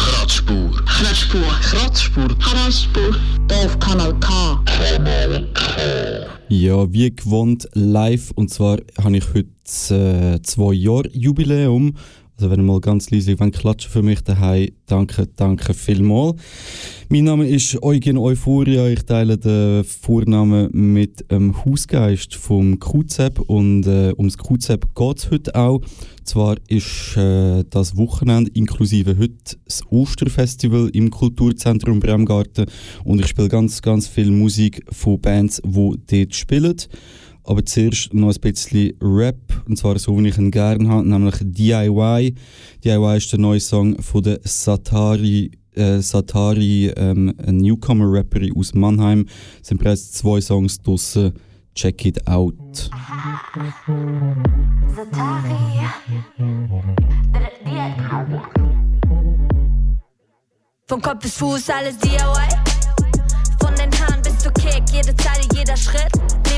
Kratzspur. Kratzspur. Kratzspur. Kratzspur. Hier auf Kanal K. Ja, wie gewohnt live. Und zwar habe ich heute äh, zwei Jahre Jubiläum. Also wenn ihr mal ganz leise wollt, klatschen für mich daheim, danke, danke vielmals. Mein Name ist Eugen Euphoria. Ich teile den Vornamen mit dem Hausgeist vom QZEP und äh, ums QZEP geht es heute auch. Zwar ist äh, das Wochenende inklusive heute das Osterfestival im Kulturzentrum Bremgarten und ich spiele ganz, ganz viel Musik von Bands, die dort spielen. Aber zuerst noch ein bisschen Rap, und zwar so, wie ich ihn gerne habe, nämlich DIY. DIY ist der neue Song von der Satari, äh, Satari ähm, Newcomer-Rapperin aus Mannheim. Es sind bereits zwei Songs draussen. Check it out. Von Kopf bis Fuß alles DIY. Von den Haaren bis zur Kick, jede Zeile, jeder Schritt.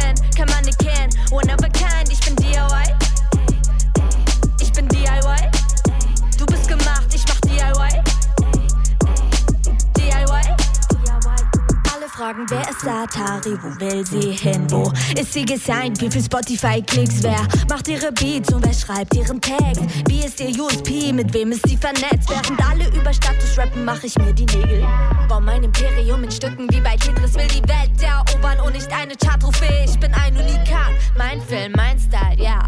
Selbst, wer ich bin, kann man nicht kennen. One of a kind, fragen, wer ist Atari, wo will sie hin, wo ist sie gesigned, wie viel Spotify-Klicks, wer macht ihre Beats? Und wer schreibt ihren Text, wie ist ihr USP, mit wem ist sie vernetzt, während alle über Status rappen, mach ich mir die Nägel, bau mein Imperium in Stücken wie bei Tetris, will die Welt erobern und nicht eine Charttrophäe, ich bin ein Unikat, mein Film, mein Style, ja.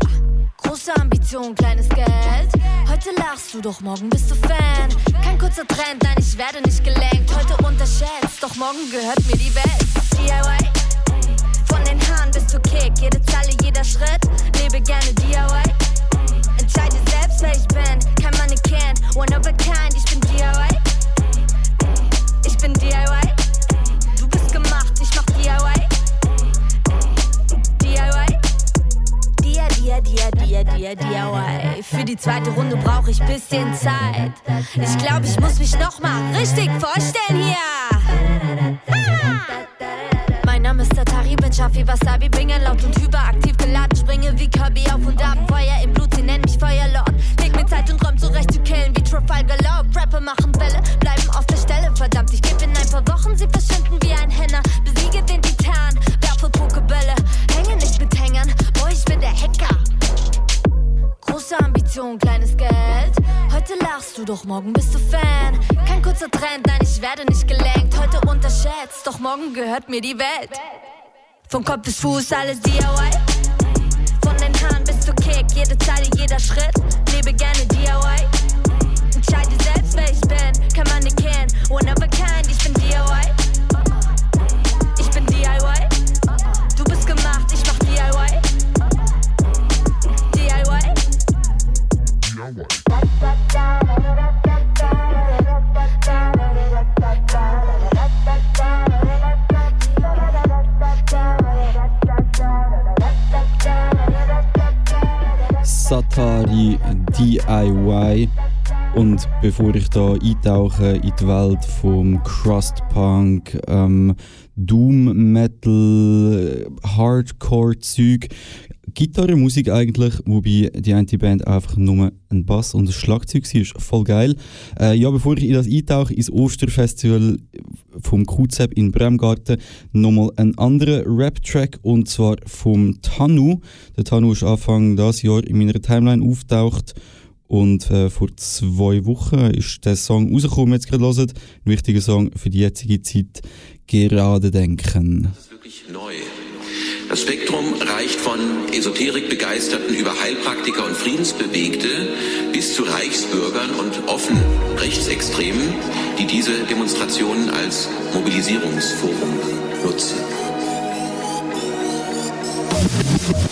Große Ambition, kleines Geld. Heute lachst du, doch morgen bist du Fan. Kein kurzer Trend, nein, ich werde nicht gelenkt. Heute unterschätzt, doch morgen gehört mir die Welt. DIY. Von den Haaren bis zur Kick, jede Zeile, jeder Schritt. Lebe gerne DIY. Entscheide selbst, wer ich bin, kann man nicht kennen. One of a kind, ich bin DIY. Ich bin DIY. Du bist gemacht, ich mach. DIY. Dia, dia, dia, dia, dia, DIY. Für die zweite Runde brauche ich bisschen Zeit. Ich glaube, ich muss mich noch mal richtig vorstellen hier. Ah! Mein Name ist Tatari, bin scharf wie Wasabi, bin laut und hyperaktiv geladen, springe wie Kirby auf und ab, Feuer im Blut, sie nennen mich Feuerlord. Leg mir Zeit und Räum zurecht zu killen wie Trafalgar Law. Rapper machen Welle, bleiben auf der Stelle, verdammt, ich geb in ein paar Wochen, sie verschwinden wie ein Henner, besiege den Titan, ich bin der Hacker. Große Ambition, kleines Geld. Heute lachst du, doch morgen bist du Fan. Kein kurzer Trend, nein, ich werde nicht gelenkt. Heute unterschätzt, doch morgen gehört mir die Welt. Von Kopf bis Fuß alles DIY. Von den Haaren bis zur Kick, jede Zeile, jeder Schritt. Lebe gerne DIY. Entscheide selbst, wer ich bin, kann man nicht kennen. One of a kind, ich bin DIY. Satari DIY. Und bevor ich da eintauche in die Welt vom Crustpunk, ähm, Doom Metal, Hardcore Zeug, Gitarrenmusik eigentlich, wobei die eine Band einfach nur ein Bass und ein Schlagzeug war, voll geil. Äh, ja, bevor ich in das eintauche, ins Osterfestival vom QZEP in Bremgarten, nochmal ein anderer Rap-Track und zwar vom Tanu. Der Tanu ist Anfang dieses Jahr in meiner Timeline auftaucht und äh, vor zwei Wochen ist der Song rausgekommen, jetzt gerade hört. Ein wichtiger Song für die jetzige Zeit, gerade denken. Das ist wirklich neu. Das Spektrum reicht von Esoterikbegeisterten über Heilpraktiker und Friedensbewegte bis zu Reichsbürgern und offen Rechtsextremen, die diese Demonstrationen als Mobilisierungsforum nutzen.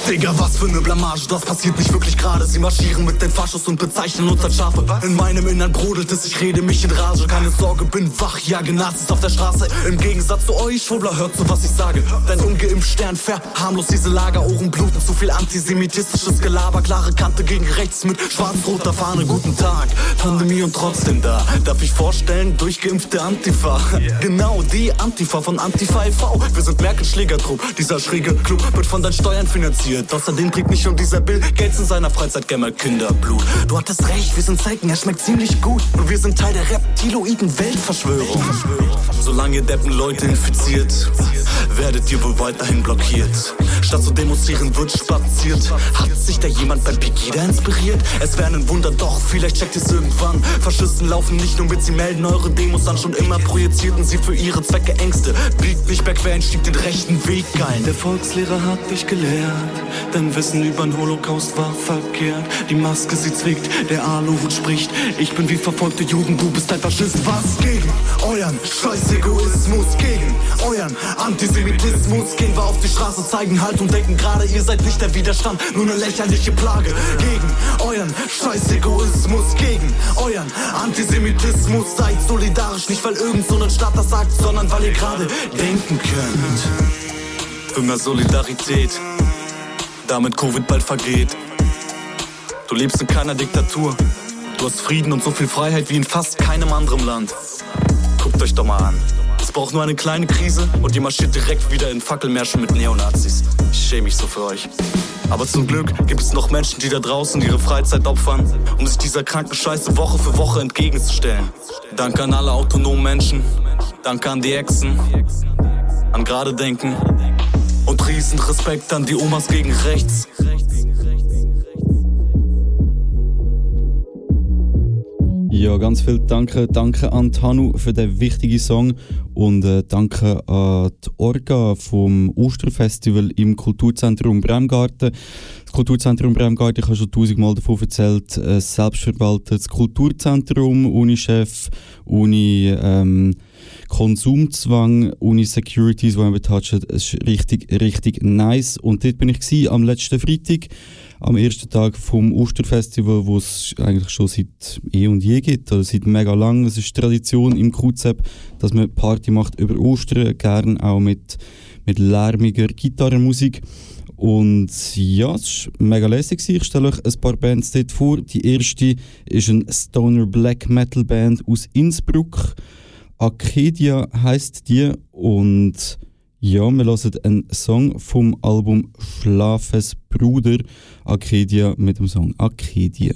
Digga, was für ne Blamage, das passiert nicht wirklich gerade. Sie marschieren mit den Faschos und bezeichnen uns als Schafe. In meinem Innern brodelt es, ich rede mich in Rage. Keine Sorge, bin wach, jage Nazis auf der Straße. Im Gegensatz zu euch, Schwurbler, hört zu, was ich sage. Dein ungeimpft Stern verharmlos diese Lager. Ohren bluten, zu viel antisemitistisches Gelaber. Klare Kante gegen rechts mit schwarz-roter Fahne. Guten Tag, Pandemie und trotzdem da. Darf ich vorstellen, durchgeimpfte Antifa. Genau, die Antifa von Antifa e.V. Wir sind Merkel Schlägertrupp. Dieser schräge Club wird von deinen Steuern finanziert. Außerdem trägt nicht nur dieser Bill Gates in seiner Freizeit gerne mal Kinderblut. Du hattest recht, wir sind Zecken, er schmeckt ziemlich gut. Und wir sind Teil der reptiloiden Weltverschwörung. Solange ihr Deppen Leute infiziert, werdet ihr wohl weiterhin blockiert. Statt zu demonstrieren wird spaziert. Hat sich da jemand beim Pegida inspiriert? Es wäre ein Wunder, doch vielleicht checkt es irgendwann. Faschisten laufen nicht nur mit, sie melden eure Demos an. Schon immer projizierten sie für ihre Zwecke Ängste. Biegt nicht mehr quer, stieg den rechten Weg ein. Der Volkslehrer hat dich gelehrt, dein Wissen über den Holocaust war verkehrt. Die Maske, sie zwickt, der Aluhut spricht. Ich bin wie verfolgte Juden, du bist ein Faschist. Was gegen euren scheiß Egoismus? Gegen euren Antisemitismus? Gehen wir auf die Straße, zeigen Halt und denken gerade, ihr seid nicht der Widerstand, nur eine lächerliche Plage. Gegen euren scheiß Egoismus, gegen euren Antisemitismus. Seid solidarisch, nicht weil irgend so ein Staat das sagt, sondern weil ihr gerade denken könnt. Für mehr Solidarität, damit Covid bald vergeht. Du lebst in keiner Diktatur. Du hast Frieden und so viel Freiheit wie in fast keinem anderen Land. Guckt euch doch mal an. Es braucht nur eine kleine Krise und ihr marschiert direkt wieder in Fackelmärschen mit Neonazis. Ich schäme mich so für euch. Aber zum Glück gibt es noch Menschen, die da draußen ihre Freizeit opfern, um sich dieser kranken Scheiße Woche für Woche entgegenzustellen. Danke an alle autonomen Menschen. Danke an die Echsen. An gerade denken. Und riesen Respekt an die Omas gegen rechts. Ja, ganz viel Danke, danke an Tanu für den wichtigen Song und äh, danke an die Orga vom Osterfestival im Kulturzentrum Bremgarten. Das Kulturzentrum Bremgarten, ich habe schon tausendmal davon erzählt, ein selbstverwaltetes Kulturzentrum, Unichef, Uni ähm, Konsumzwang, Uni Securities, die touchen, es ist richtig, richtig nice. Und dort bin ich gewesen, am letzten Freitag am ersten Tag vom Osterfestival, wo es eigentlich schon seit eh und je gibt, oder seit mega lang. Es ist Tradition im QZEP, dass man Party macht über Ostern, gern auch mit, mit lärmiger Gitarrenmusik. Und ja, es war mega lässig. Ich stelle euch ein paar Bands dort vor. Die erste ist eine Stoner Black Metal Band aus Innsbruck. Arcadia heißt die und ja, wir hören einen Song vom Album Schlafes Bruder Arcadia mit dem Song Arcadia.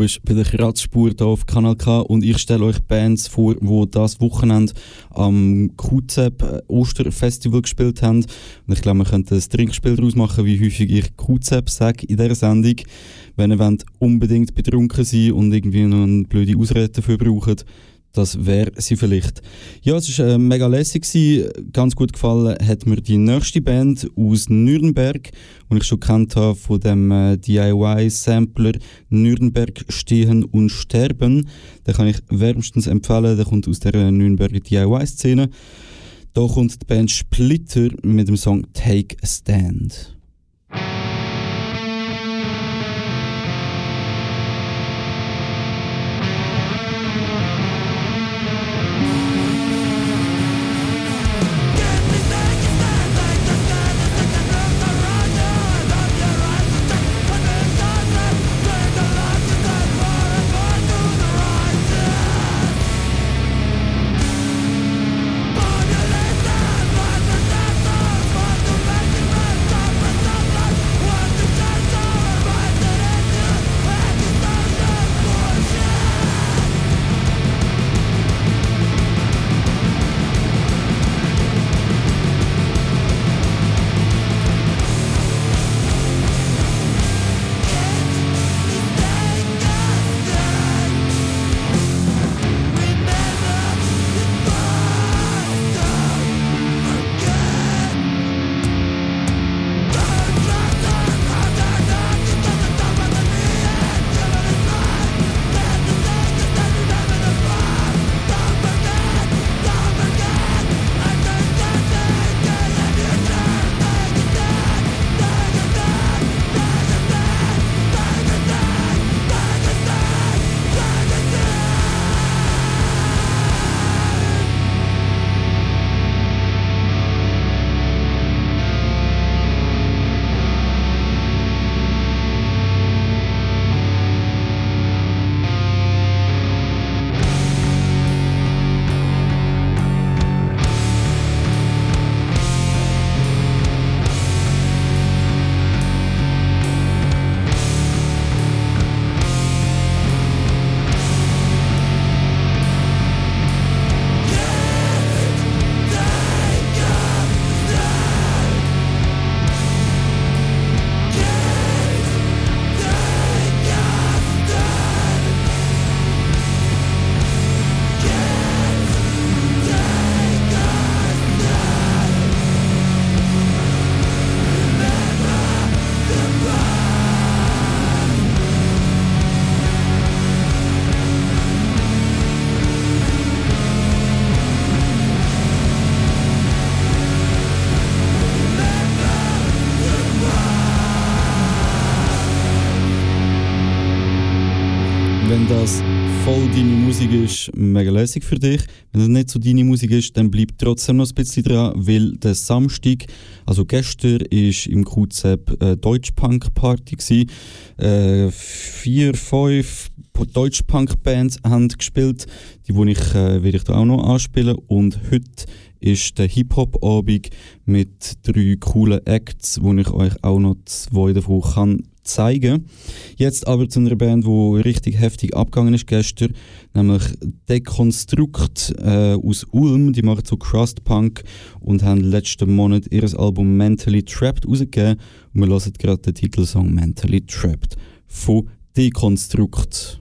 Bist bei der Kratzspur hier auf Kanal K und ich stelle euch Bands vor, die das Wochenende am QZEP äh, Osterfestival gespielt haben. Und ich glaube, wir könnten ein Trinkspiel daraus machen, wie häufig ich QZEP sage in dieser Sendung. Wenn ihr unbedingt betrunken sein und irgendwie noch eine blöde Ausrede dafür braucht, das wäre sie vielleicht. Ja, es war äh, mega lässig. Gewesen. Ganz gut gefallen hat mir die nächste Band aus Nürnberg, die ich schon kennt habe von dem äh, DIY-Sampler Nürnberg Stehen und Sterben. Den kann ich wärmstens empfehlen. Der kommt aus der Nürnberger DIY-Szene. Da kommt die Band Splitter mit dem Song Take a Stand. Musik ist mega lässig für dich. Wenn es nicht so deine Musik ist, dann bleib trotzdem noch ein bisschen dran, weil der Samstag, also gestern, ist im QZEP eine Deutsch-Punk-Party äh, vier, fünf Deutsch-Punk-Bands haben gespielt, die wo ich, äh, werde ich da auch noch anspielen. Und heute ist der Hip-Hop-Abend mit drei coolen Acts, wo ich euch auch noch zwei davon kann zeigen. Jetzt aber zu einer Band, die richtig heftig abgegangen ist gestern, nämlich Deconstruct äh, aus Ulm. Die machen so Crust Punk und haben letzten Monat ihr Album Mentally Trapped rausgegeben. Und wir hören gerade den Titelsong Mentally Trapped von Deconstruct.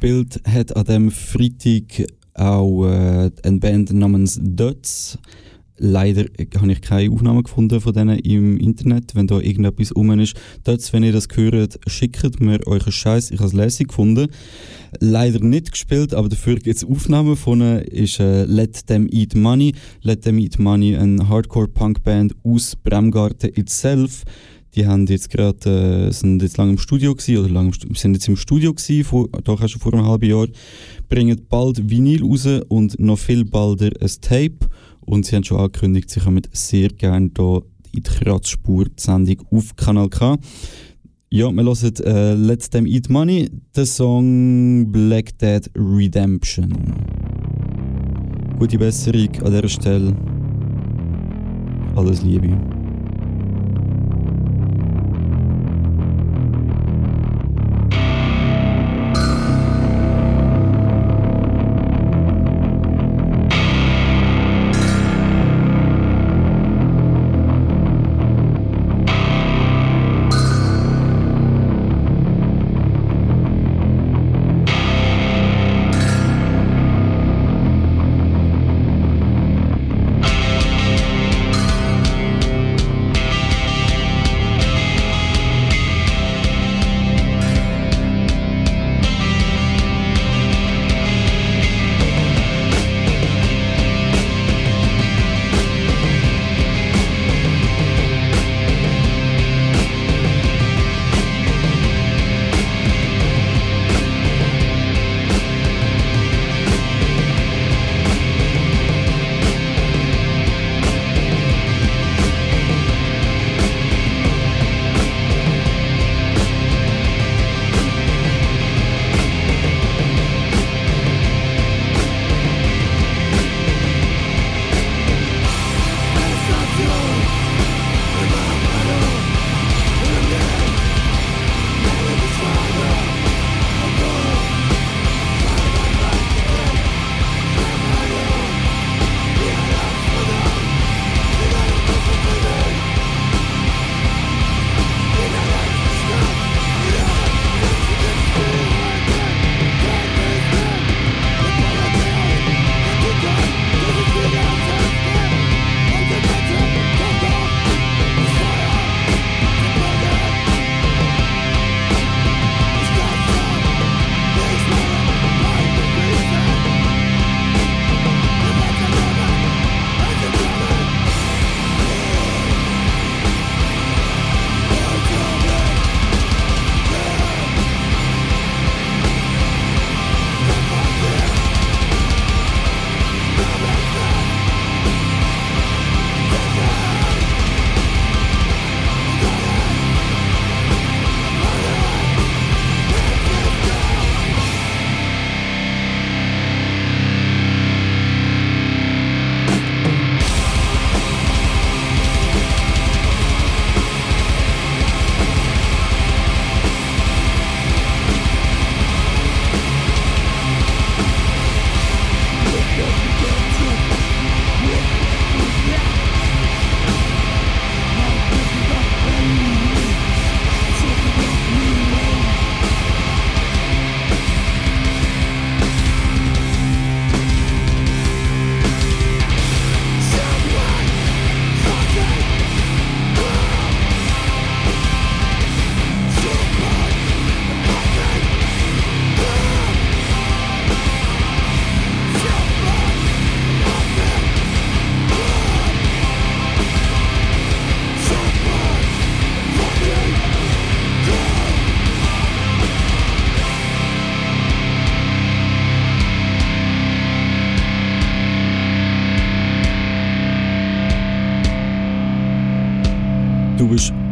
Gespielt hat an dem Freitag auch äh, eine Band namens Dots. Leider habe ich keine Aufnahme gefunden von denen im Internet, wenn da irgendetwas rum ist. Dots, wenn ihr das hört, schickt mir euren Scheiß. Ich habe es lässig gefunden. Leider nicht gespielt, aber dafür gibt es Aufnahmen von. Ist äh, Let Them Eat Money. Let Them Eat Money, eine Hardcore-Punk-Band aus Bremgarten itself. Die haben jetzt gerade, äh, sind jetzt lange im Studio gewesen, oder lang, im- sind jetzt im Studio gewesen, vor, doch schon vor einem halben Jahr. Bringen bald Vinyl raus und noch viel balder ein Tape. Und sie haben schon angekündigt, sie kommen sehr gerne hier in die Kratzspur die Sendung auf Kanal K. Ja, wir hören äh, Let Them Eat Money, den Song Black Dead Redemption. Gute Besserung an dieser Stelle. Alles Liebe.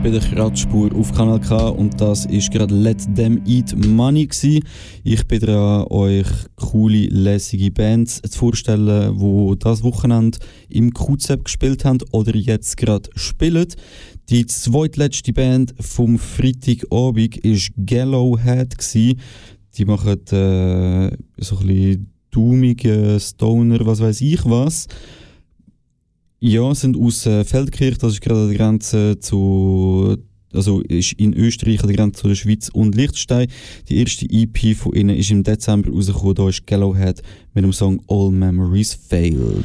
Bei der Kratzspur auf Kanal K und das ist gerade Let Them Eat Money gsi. Ich bin dran, euch coole, lässige Bands zu vorstellen, wo das Wochenende im QZEP gespielt haben oder jetzt gerade spielen. Die zweitletzte Band vom Freitagabend ist Gallowhead. Die machen äh, so ein bisschen daumige Stoner, was weiß ich was. Ja, sind aus äh, Feldkirch, das ist gerade an der Grenze zu also ist in Österreich an der Grenze zu der Schweiz und Liechtenstein. Die erste EP von ihnen ist im Dezember rausgekommen, da ist Gallohead mit dem Song All Memories Failed.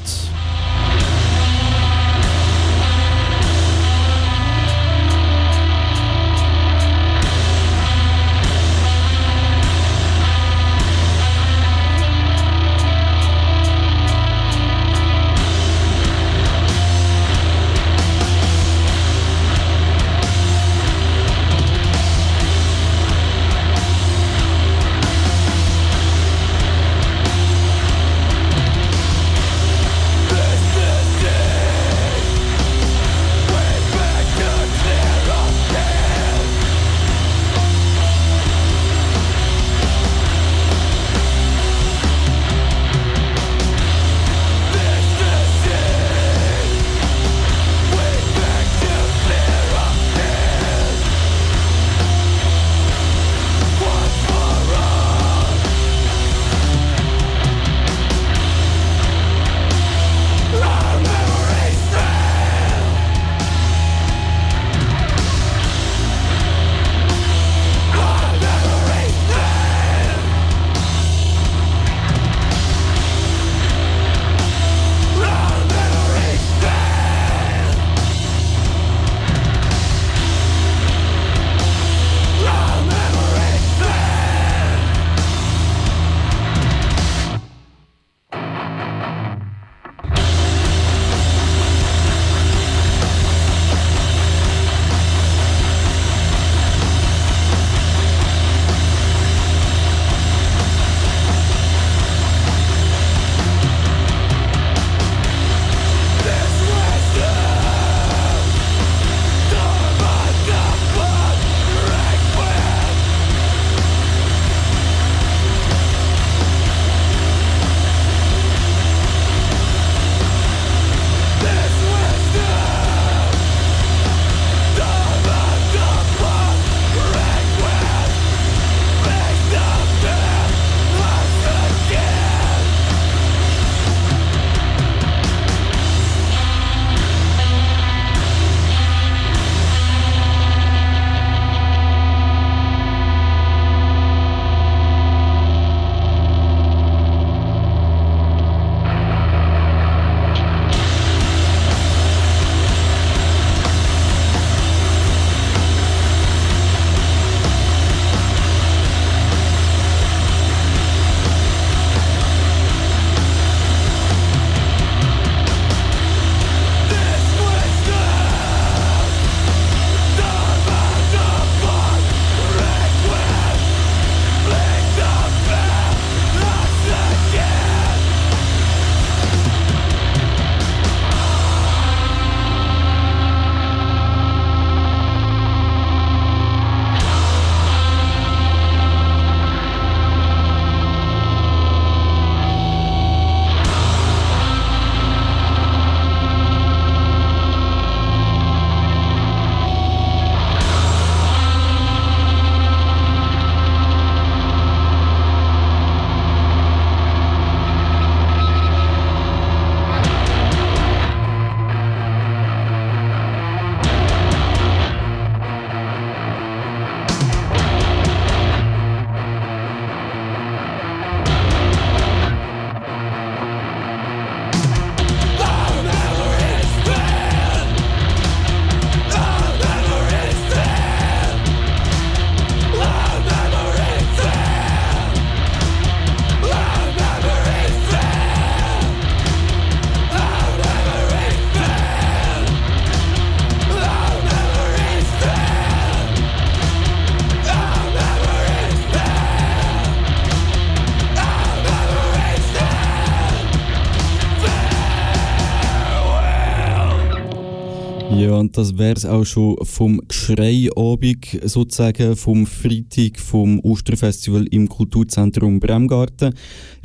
Und das wäre es auch schon vom Geschreiabend, sozusagen vom Freitag vom Osterfestival im Kulturzentrum Bremgarten.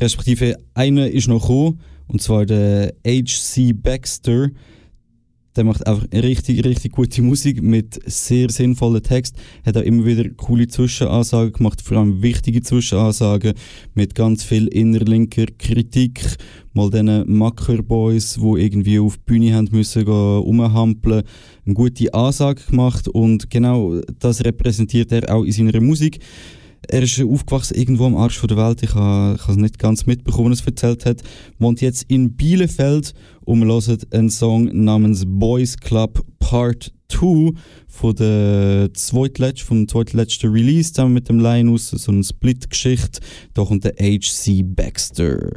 Respektive einer ist noch gekommen, und zwar der H.C. Baxter. Der macht einfach richtig, richtig gute Musik mit sehr sinnvollen Text. Hat auch immer wieder coole Zwischenansagen gemacht, vor allem wichtige Zwischenansagen mit ganz viel innerlinker Kritik. Mal diesen Macker-Boys, die irgendwie auf die Bühne haben müssen, gehen, eine gute Ansage gemacht und genau das repräsentiert er auch in seiner Musik. Er ist aufgewachsen irgendwo am Arsch der Welt. Ich habe es nicht ganz mitbekommen, was er erzählt hat. Wohnt jetzt in Bielefeld und wir hören einen Song namens Boys Club Part 2 von der zweitletzten, vom zweitletzten Release zusammen mit dem Linus, so eine Split-Geschichte. Da kommt der H.C. Baxter.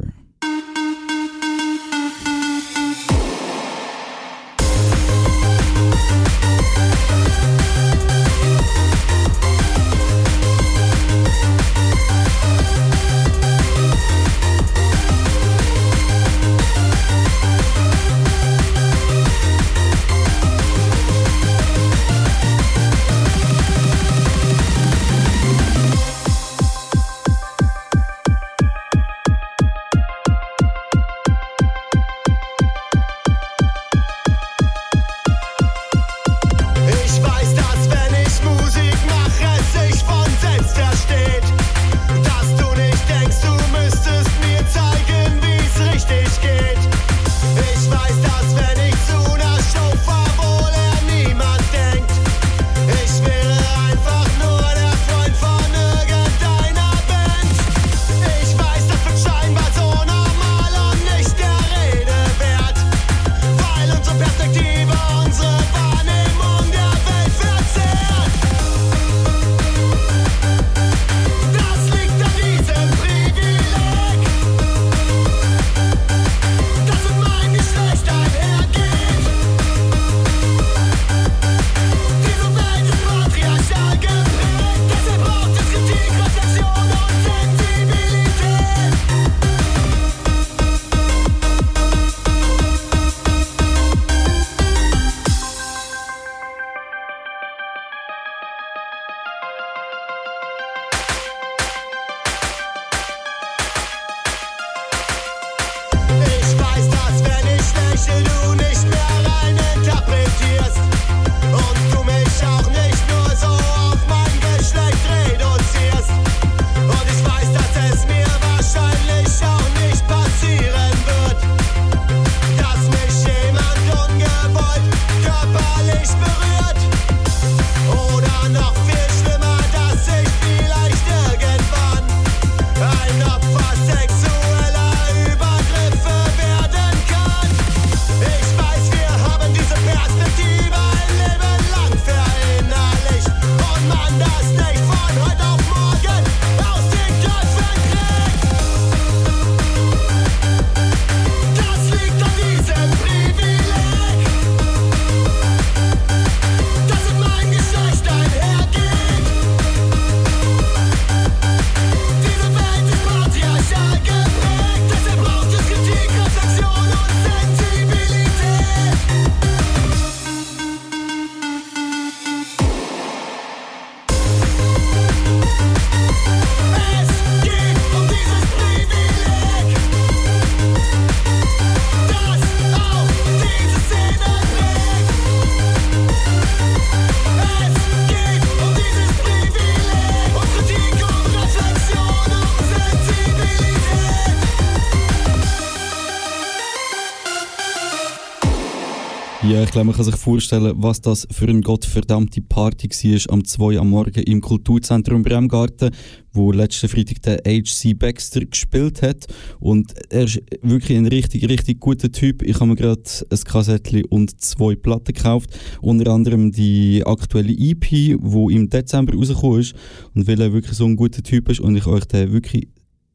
Ich glaube, man kann sich vorstellen, was das für eine gottverdammte Party war am 2 am Morgen im Kulturzentrum Bremgarten, wo letzten Freitag der H.C. Baxter gespielt hat. Und er ist wirklich ein richtig, richtig guter Typ. Ich habe mir gerade ein Kassettchen und zwei Platten gekauft. Unter anderem die aktuelle EP, die im Dezember rausgekommen ist. Und weil er wirklich so ein guter Typ ist und ich euch den wirklich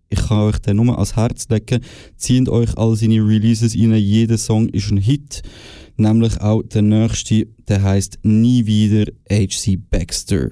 ich kann euch den nur ans Herz legen. Zieht euch all seine Releases rein. Jeder Song ist ein Hit. Nämlich auch der nächste, der heißt Nie wieder H.C. Baxter.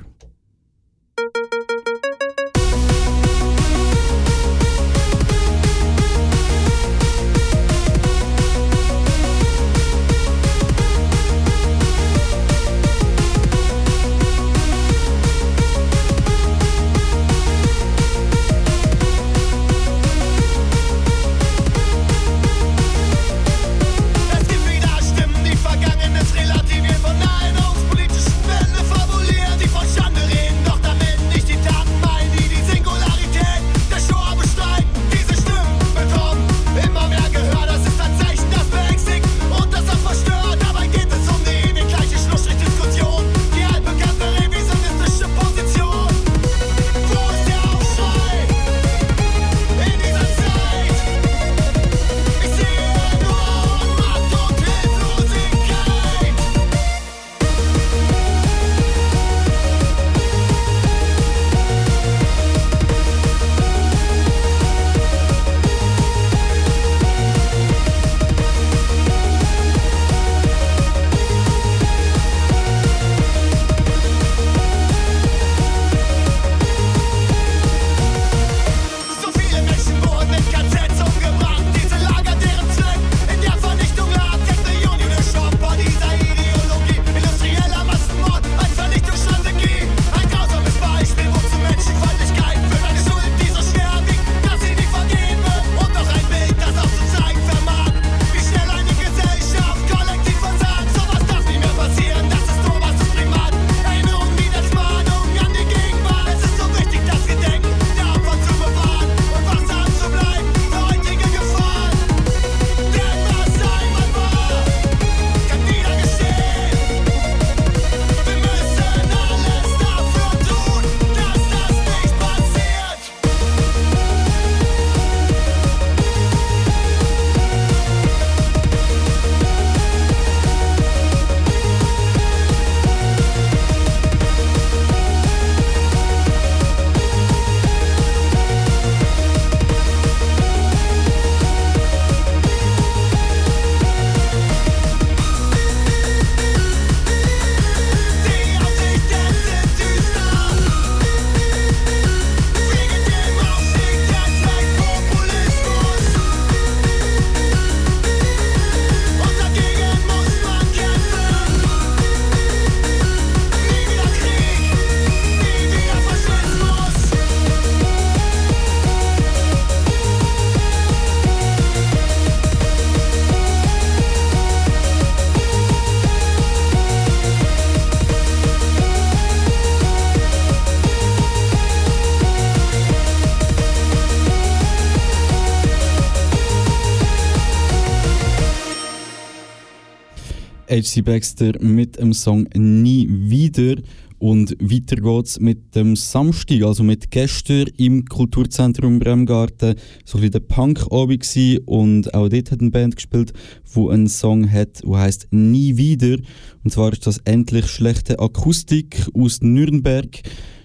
HC Baxter mit dem Song Nie wieder. Und weiter geht's mit dem Samstag, also mit gestern im Kulturzentrum Bremgarten. So ein der Punk-Abend und auch dort hat eine Band gespielt, wo einen Song hat, der heißt Nie wieder. Und zwar ist das endlich schlechte Akustik aus Nürnberg.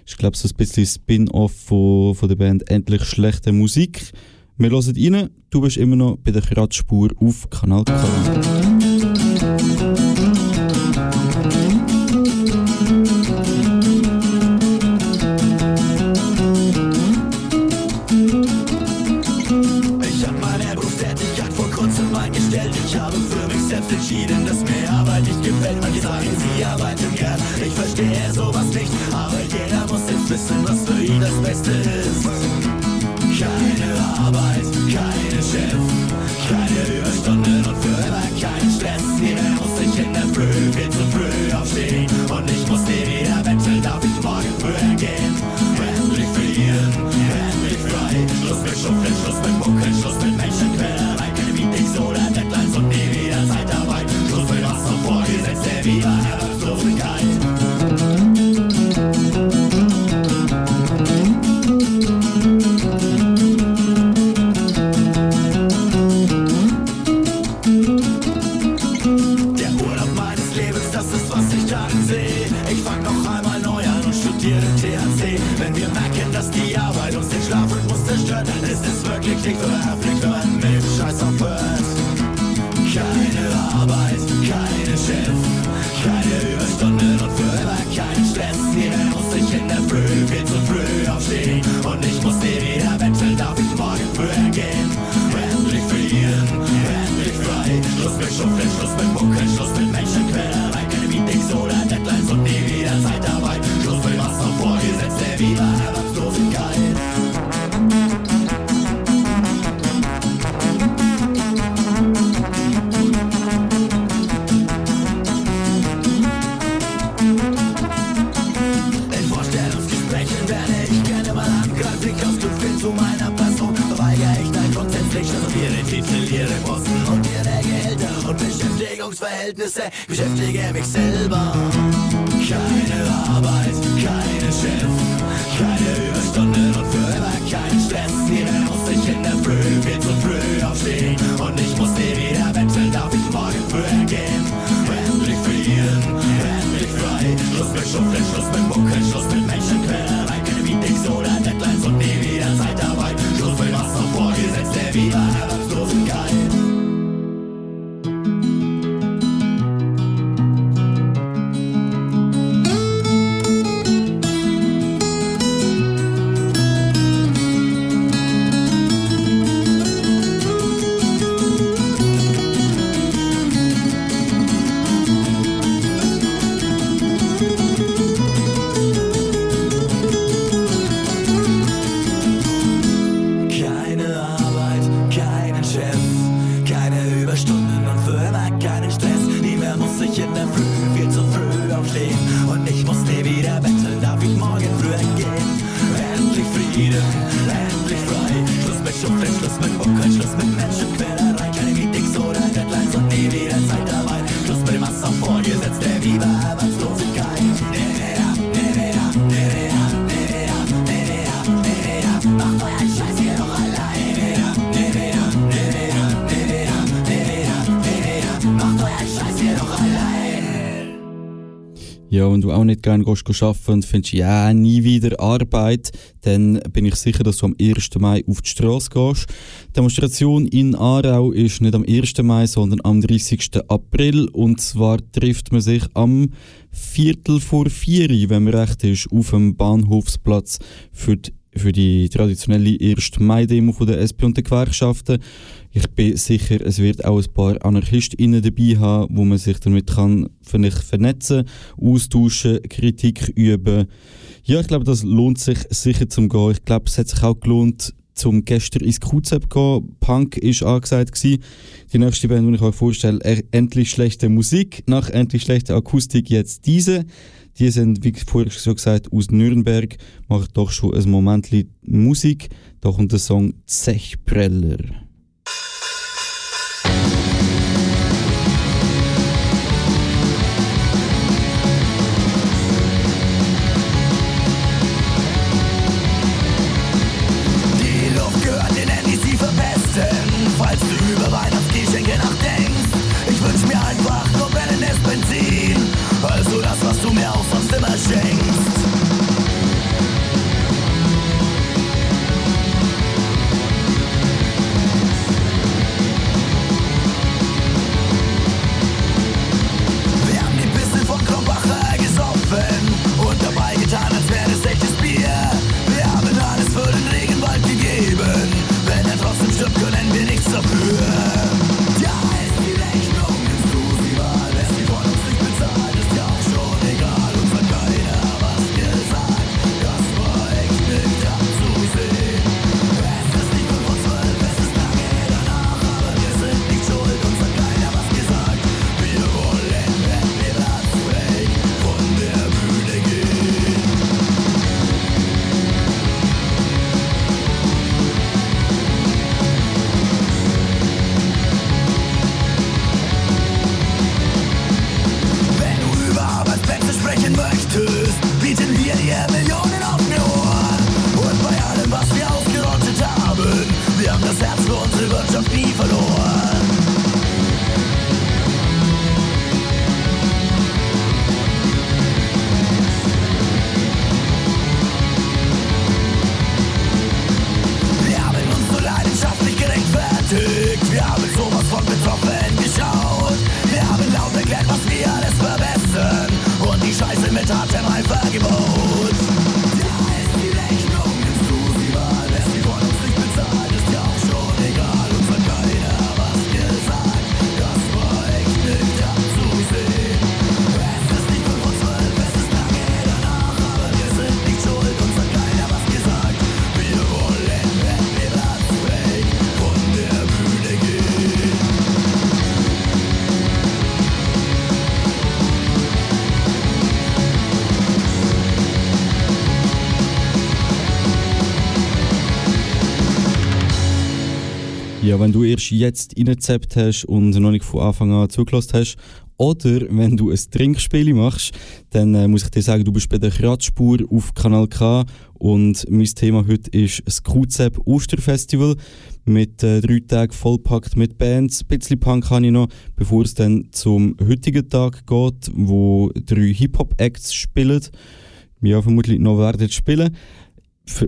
Ich glaube, so ein bisschen Spin-off von, von der Band Endlich schlechte Musik. Wir hören rein. Du bist immer noch bei der Kratzspur auf Kanal K. Ich Ja, wenn du auch nicht gerne gehst arbeiten und findest, ja, nie wieder Arbeit, dann bin ich sicher, dass du am 1. Mai auf die Straße gehst. Die Demonstration in Aarau ist nicht am 1. Mai, sondern am 30. April. Und zwar trifft man sich am Viertel vor vier, wenn man recht ist, auf dem Bahnhofsplatz für die für die traditionelle 1. Mai-Demo der SP und der Gewerkschaften. Ich bin sicher, es wird auch ein paar AnarchistInnen dabei haben, wo man sich damit kann vielleicht vernetzen, austauschen, Kritik üben. Ja, ich glaube, das lohnt sich sicher zum Gehen. Ich glaube, es hat sich auch gelohnt, zum gestern ins QZ gehen. Punk ist angesagt gewesen. Die nächste Band, die ich euch vorstelle, endlich schlechte Musik. Nach endlich schlechte Akustik jetzt diese. Die sind, wie vorher schon gesagt, aus Nürnberg. Machen doch schon ein Moment Musik. Da kommt der Song Zechpreller. Ja, wenn du erst jetzt reingezappt hast und noch nicht von Anfang an zugelassen hast, oder wenn du ein Trinkspiel machst, dann äh, muss ich dir sagen, du bist bei der Kratzspur auf Kanal K und mein Thema heute ist das QZEP Osterfestival mit äh, drei Tagen vollpackt mit Bands. Ein bisschen Punk habe ich noch, bevor es dann zum heutigen Tag geht, wo drei Hip-Hop-Acts spielen. Ja, vermutlich noch werden spielen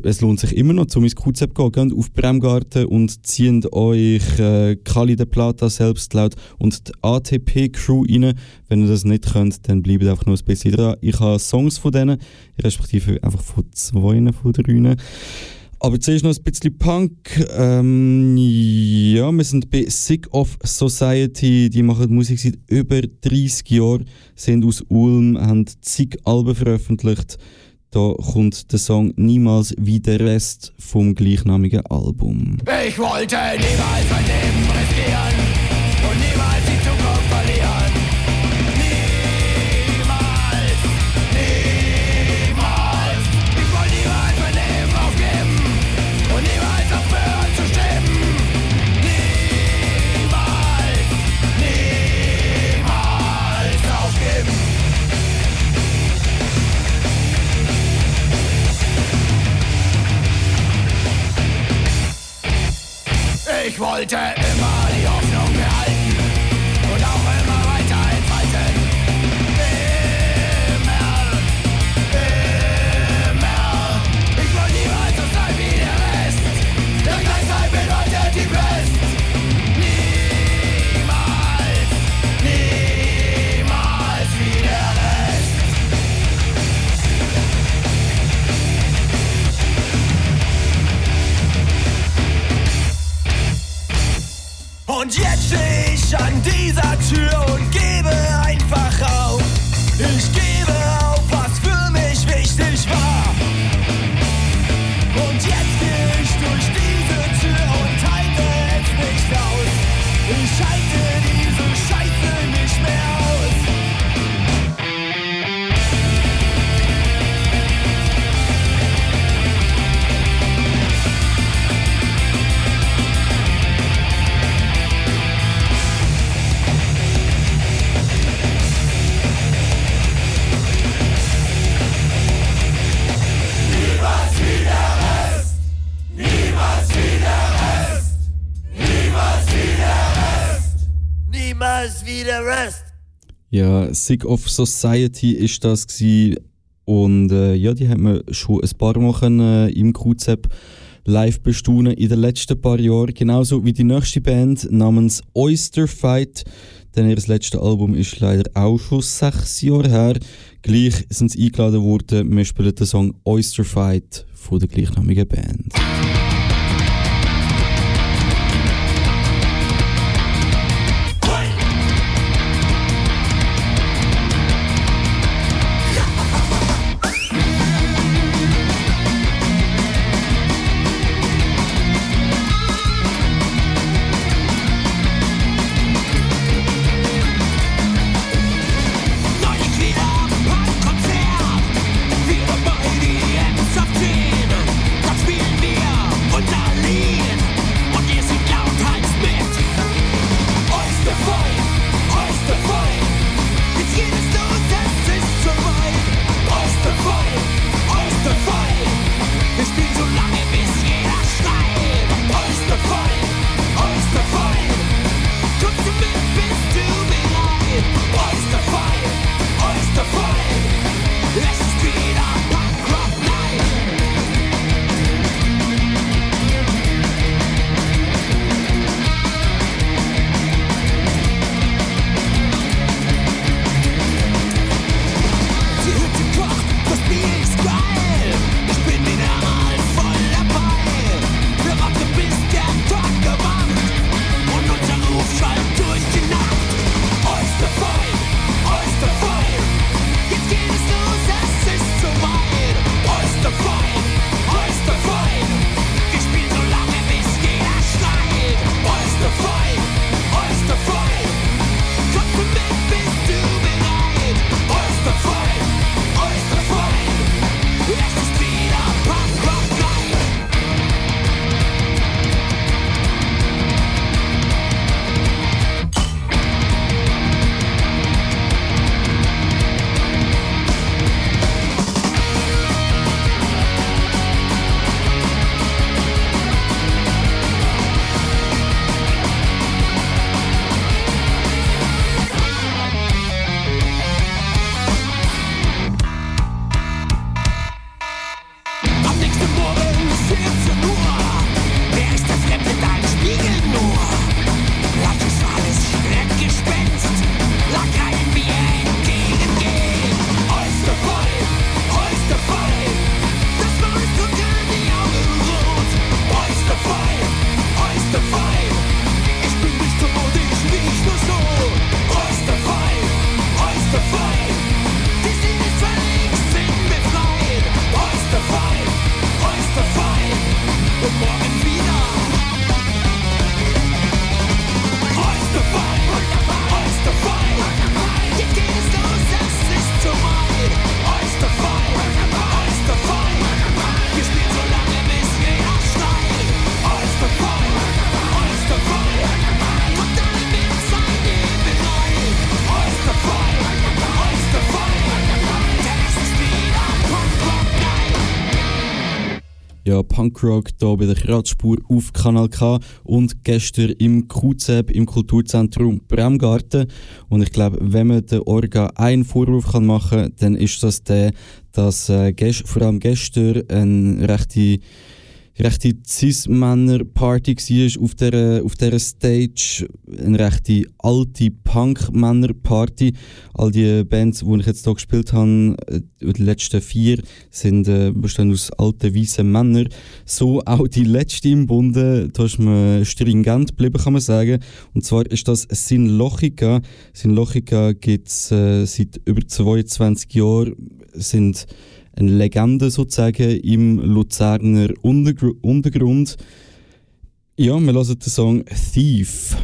es lohnt sich immer noch, zum ins QZ zu gehen. Geht auf Bremgarten und zieht euch äh, Kali de Plata selbst laut und die ATP-Crew rein. Wenn ihr das nicht könnt, dann bleibt einfach noch ein bisschen dran. Ich habe Songs von denen, respektive einfach von zwei von drei. Aber zuerst noch ein bisschen Punk. Ähm, ja, wir sind bei Sick of Society. Die machen Musik seit über 30 Jahren, sind aus Ulm, haben zig Alben veröffentlicht. Da kommt der Song Niemals wie der Rest vom gleichnamigen Album. Ich wollte niemals mein Leben riskieren wollte Und jetzt stehe ich an dieser Tür und gebe einfach auf. Ich gebe Der Rest. Ja, Sick of Society ist das gsi und äh, ja, die haben wir schon ein paar können, äh, im QZEP live bestaunen in den letzten paar Jahren. Genauso wie die nächste Band namens Oyster Fight. Denn ihr letztes Album ist leider auch schon sechs Jahre her. Gleich sind sie eingeladen worden. Wir spielen den Song Oyster Fight von der gleichnamigen Band. Punkrock hier bei der Kratzspur auf Kanal K und gestern im QZEB im Kulturzentrum Bremgarten. Und ich glaube, wenn man der Orga einen Vorwurf kann machen kann, dann ist das der, dass äh, vor allem gestern eine rechte rechte Cis-Männer-Party war auf dieser, auf dieser Stage. Eine rechte alte Punk-Männer-Party. All die Bands, die ich jetzt hier gespielt habe, äh, die letzten vier, sind, äh, bestehen aus alten weißen Männern. So auch die letzte im Bunde. Da ist man stringent geblieben, kann man sagen. Und zwar ist das Sinlochica. Sinlochica gibt es äh, seit über 22 Jahren. Sind eine Legende sozusagen im Luzerner Untergr Untergrund. Ja, wir hören den Song Thief.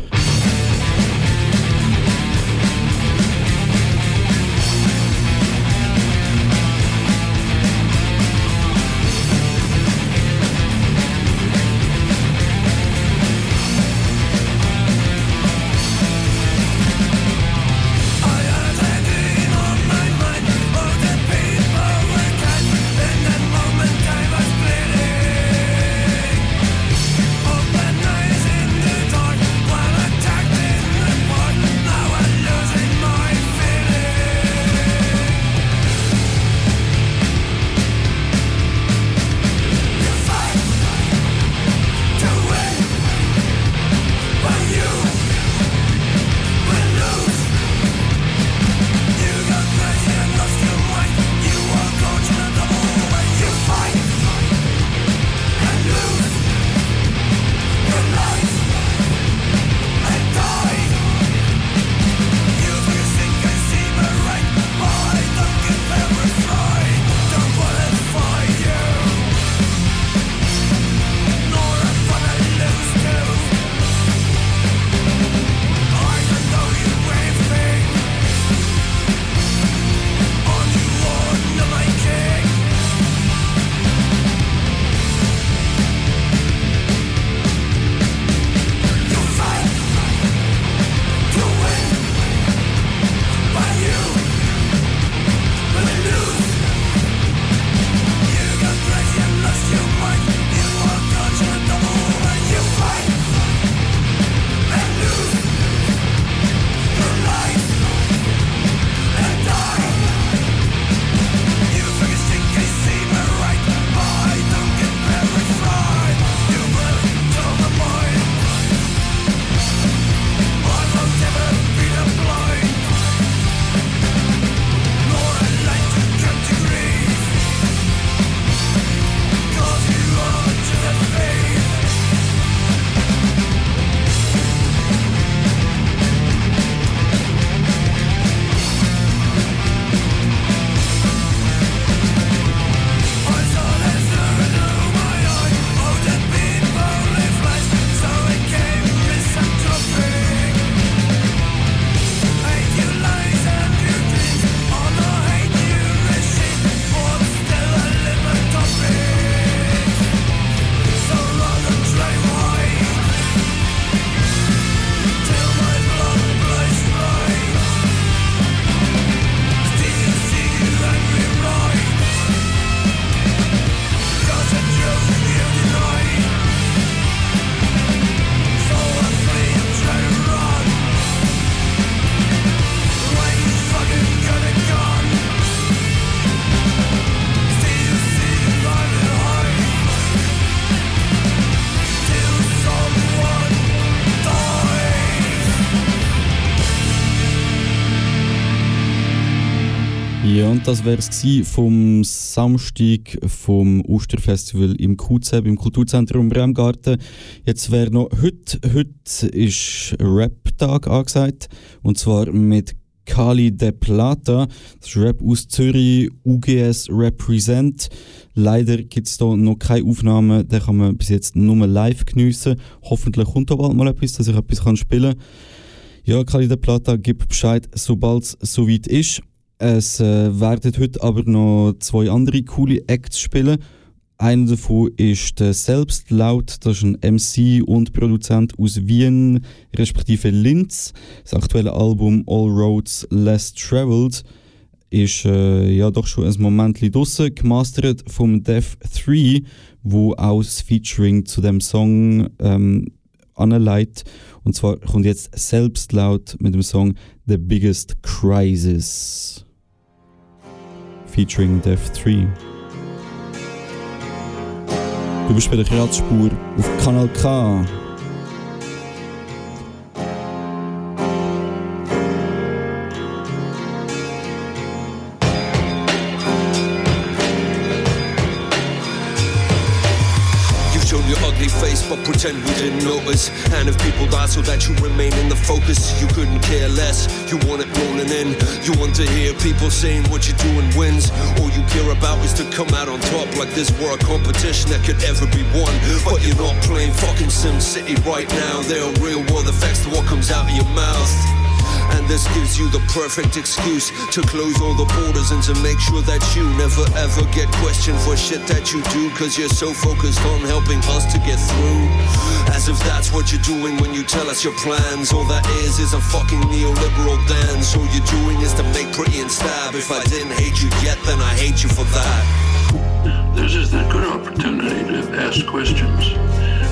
Das wäre es vom Samstag vom Osterfestival im QZEB, im Kulturzentrum Bremgarten. Jetzt wäre noch heute, heute ist Rap-Tag angesagt und zwar mit Kali de Plata, das ist Rap aus Zürich, UGS Represent. Leider gibt es da noch keine Aufnahmen, den kann man bis jetzt nur live geniessen. Hoffentlich kommt da bald mal etwas, dass ich etwas kann spielen kann. Ja, Kali de Plata gibt Bescheid, sobald es soweit ist. Es äh, werden heute aber noch zwei andere coole Acts spielen. Einer davon ist der Selbstlaut, das ist ein MC und Produzent aus Wien, respektive Linz. Das aktuelle Album All Roads Less Traveled ist äh, ja doch schon ein Moment draussen, gemastert vom Death 3, wo auch das Featuring zu dem Song ähm, anleitet. Und zwar kommt jetzt selbst laut mit dem Song The Biggest Crisis. Featuring Death 3. Du bist bei der Kratzspur auf Kanal K. pretend we didn't notice. And if people die so that you remain in the focus, you couldn't care less. You want it rolling in. You want to hear people saying what you're doing wins. All you care about is to come out on top, like this were a competition that could ever be won. But you're not playing fucking Sim City right now. There are real world effects to what comes out of your mouth. And this gives you the perfect excuse to close all the borders and to make sure that you never ever get questioned for shit that you do because you're so focused on helping us to get through. As if that's what you're doing when you tell us your plans. All that is is a fucking neoliberal dance. All you're doing is to make pretty and stab. If I didn't hate you yet, then I hate you for that. This is a good opportunity to ask questions.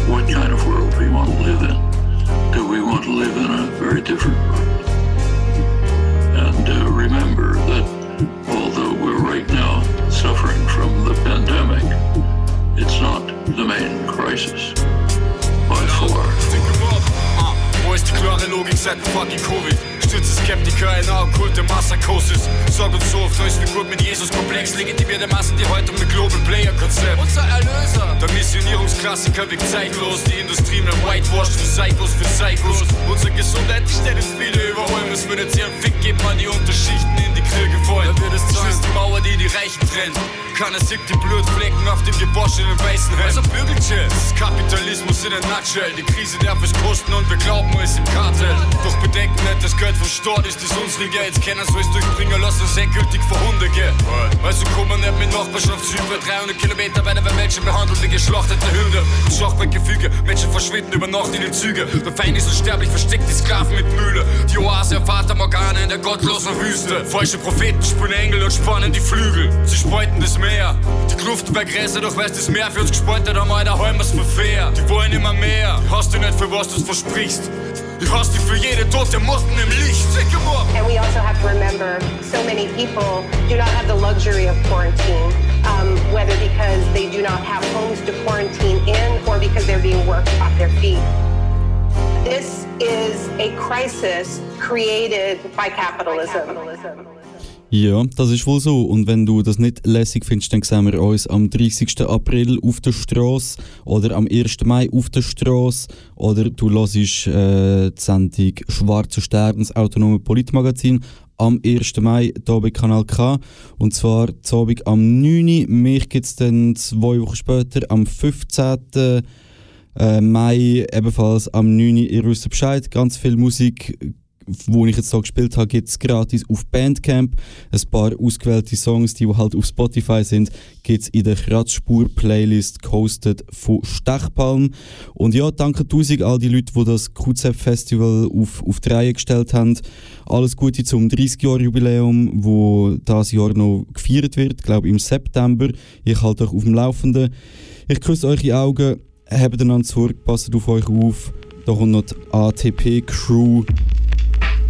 What kind of world do we want to live in? Do we want to live in a very different world? And uh, remember that although we're right now suffering from the pandemic, it's not the main crisis by far. Wo ist die klare Logik seit fucking Covid? Stütze Skeptiker in okkulte Massakosis. Sorg so oft euch gut mit Jesus komplex. Legitimierte Massen, die heute mit Global Player Konzept. Unser Erlöser. Der Missionierungsklassiker wirkt zeitlos. Die Industrie mit Whitewash für Psychos, für Psychos. Unsere Gesundheit, die ständig viele überholen. Müssen wir jetzt einen Fick geben an die Unterschichten in die Kriege voll. Da wird es Schließt die Mauer, die die Reichen trennt. Keiner sieht die Blutflecken auf dem gewaschenen weißen Hemd. Also Bügelchen. Das ist Kapitalismus in a nutshell. Die Krise darf es kosten und wir glauben, es im Kartell. Doch bedenken nicht, das Geld vom Staat ist das unsere Geld. Keiner soll es durchbringen lassen, uns endgültig vor Hunde gehen. Also kommen nicht mit Nachbarschaft über 300 Kilometer weiter, weil Menschen behandelt wie geschlachtete Hunde. Schachbrett-Gefüge, Menschen verschwinden über Nacht in den Züge. Der Feind ist unsterblich, versteckt die Sklaven mit Mühle. Die Oase Fata Morgana in der gottlosen Wüste. Falsche Propheten spielen Engel und spannen die Flügel. Sie spalten das Meer. Die Kluft über Gräser, doch weiß das Meer für uns gespalten haben, Alter, heim was für fair. Die wollen immer mehr. Die hast du nicht für was du versprichst. Ich hasse dich für jede tote Motten im Licht. And we also have to remember so many people do not have the luxury of quarantine, um, whether because they do not have homes to quarantine in or because they're being worked off their feet. This is a crisis created by capitalism. Ja, das ist wohl so. Und wenn du das nicht lässig findest, dann sehen wir uns am 30. April auf der Straße oder am 1. Mai auf der Straße oder du hörst äh, die Sendung Schwarzer Stern, das autonome Politmagazin am 1. Mai hier bei Kanal K. Und zwar Abend am 9. Uhr. Mich gibt es dann zwei Wochen später am 15. Äh, Mai ebenfalls am 9. Uhr. Ihr wisst Bescheid. Ganz viel Musik wo ich jetzt so gespielt habe, gibt es gratis auf Bandcamp. Ein paar ausgewählte Songs, die halt auf Spotify sind, gibt es in der Kratzspur-Playlist gehostet von Stechpalm. Und ja, danke tausend all die Leute, die das QZ-Festival auf, auf die Reihe gestellt haben. Alles Gute zum 30-Jahr-Jubiläum, wo das Jahr noch gefeiert wird, glaube im September. Ich halte euch auf dem Laufenden. Ich küsse eure Augen, habt einander zurück, passt auf euch auf. Da kommt noch die ATP-Crew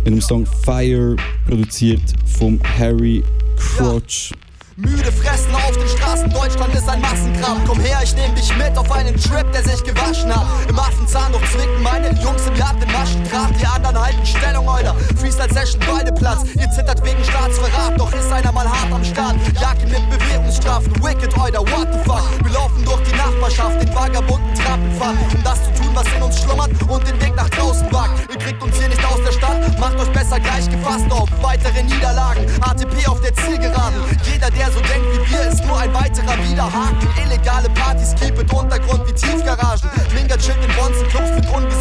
mit dem Song Fire, produziert vom Harry Crotch. Müde fressen auf den Straßen, Deutschland ist ein Massengrab. Komm her, ich nehm dich mit auf einen Trip, der sich gewaschen hat. Im Affenzahn doch zwicken meine Jungs im Yard den Maschendraht. Die anderen halten Stellung, Alter. Freestyle-Session, beide Platz. Ihr zittert wegen Staatsverrat, doch ist einer mal hart am Start. Jacke mit Bewährungsstrafen, wicked, Alter, what the fuck. Wir laufen durch die Nachbarschaft, den vagabunden Trappenpfad. Um das zu tun, was in uns schlummert und den Weg nach draußen wagt. Ihr kriegt uns hier nicht aus der Stadt, macht euch besser gleich gefasst auf weitere Niederlagen. ATP auf der Zielgeraden. Jeder, der so denkt wie wir, ist nur ein weiterer Widerhaken. Illegale Partys, keep it Untergrund wie Tiefgaragen. Minga chillt in Bonzen, Clubs mit ungesunden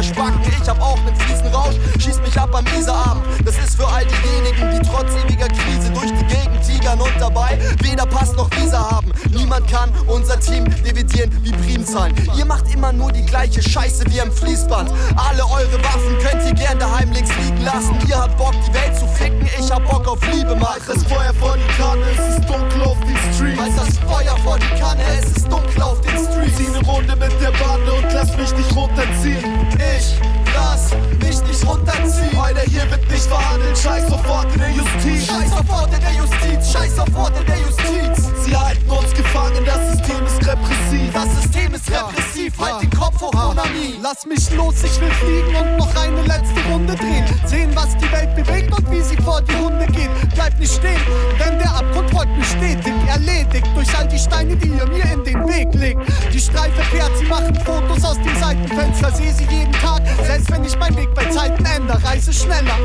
Spacken. Ich hab auch nen fiesen Rausch, schieß mich ab am Isarabend. Das ist für all diejenigen, die trotz ewiger Krise durch die Gegend tigern und dabei weder Pass noch Visa haben. Niemand kann unser Team dividieren wie Primzahlen. Ihr macht immer nur die gleiche Scheiße wie am Fließband. Alle eure Waffen könnt ihr gern daheim links liegen lassen. Ihr habt Bock, die Welt zu ficken, ich hab Bock auf Liebe. Halt das Feuer vor die Kanne, es ist dunkel auf den Streets. Halt das Feuer vor die Kanne, es ist dunkel auf den Streets. Zieh ne Runde mit der Bande und lass mich nicht runterziehen. Ich lass mich nicht runterziehen. Alter, hier wird nicht verhandelt, scheiß sofort in der Justiz. Scheiß sofort in der Justiz, scheiß sofort in der Justiz. Sie halten uns gefangen, das System ist repressiv. Das System ist repressiv, halt den Kopf hoch, Monami. Lass mich los, ich will fliegen und noch eine letzte Runde drehen. Sehen, was die Welt bewegt und wie sie vor die Hunde geht. Bleib nicht stehen, denn der Abgrund folgt mir stetig. Erledigt durch all die Steine, die ihr mir in den Weg legt. Die Streife fährt, sie machen Fotos aus dem Seitenfenster. Sehe sie jeden Tag, selbst wenn ich meinen Weg bei Zeiten ändere. Reise schneller.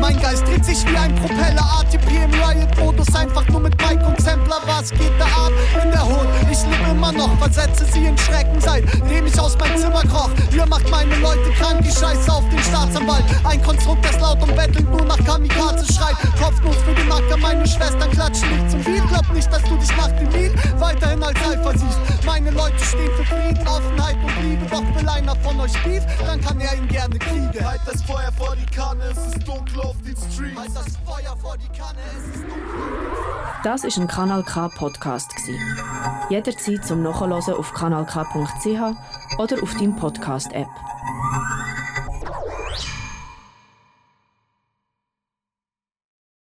Mein Geist dreht sich wie ein Propeller. ATP im Riot-Modus, einfach nur mit Mike und Sampler. Was geht da ab in der Hood? Ich lebe immer noch, versetze sie in Schrecken, seitdem ich aus meinem Zimmer kroch. Ihr macht meine Leute krank, die Scheiße auf den Staatsanwalt. Ein Konstrukt, das laut und bettelt nur nach Kamikaze schreit. Kopflos für den Nacker, meine Schwestern klatschen nicht zum Beat. Glaub nicht, dass du dich nach dem Lied weiterhin als Alpha siehst. Meine Leute stehen für Frieden, Offenheit und Liebe. Doch will einer von euch Beef, dann kann er ihn gerne kriegen. Halt das Feuer vor die Kanne, es ist dunkel auf den Streets. Halt das Feuer vor die Kanne, es ist dunkel. Das ist ein Kanal K Podcast. Jederzeit zum Nachhören auf kanalk.ch oder auf deinem Podcast App.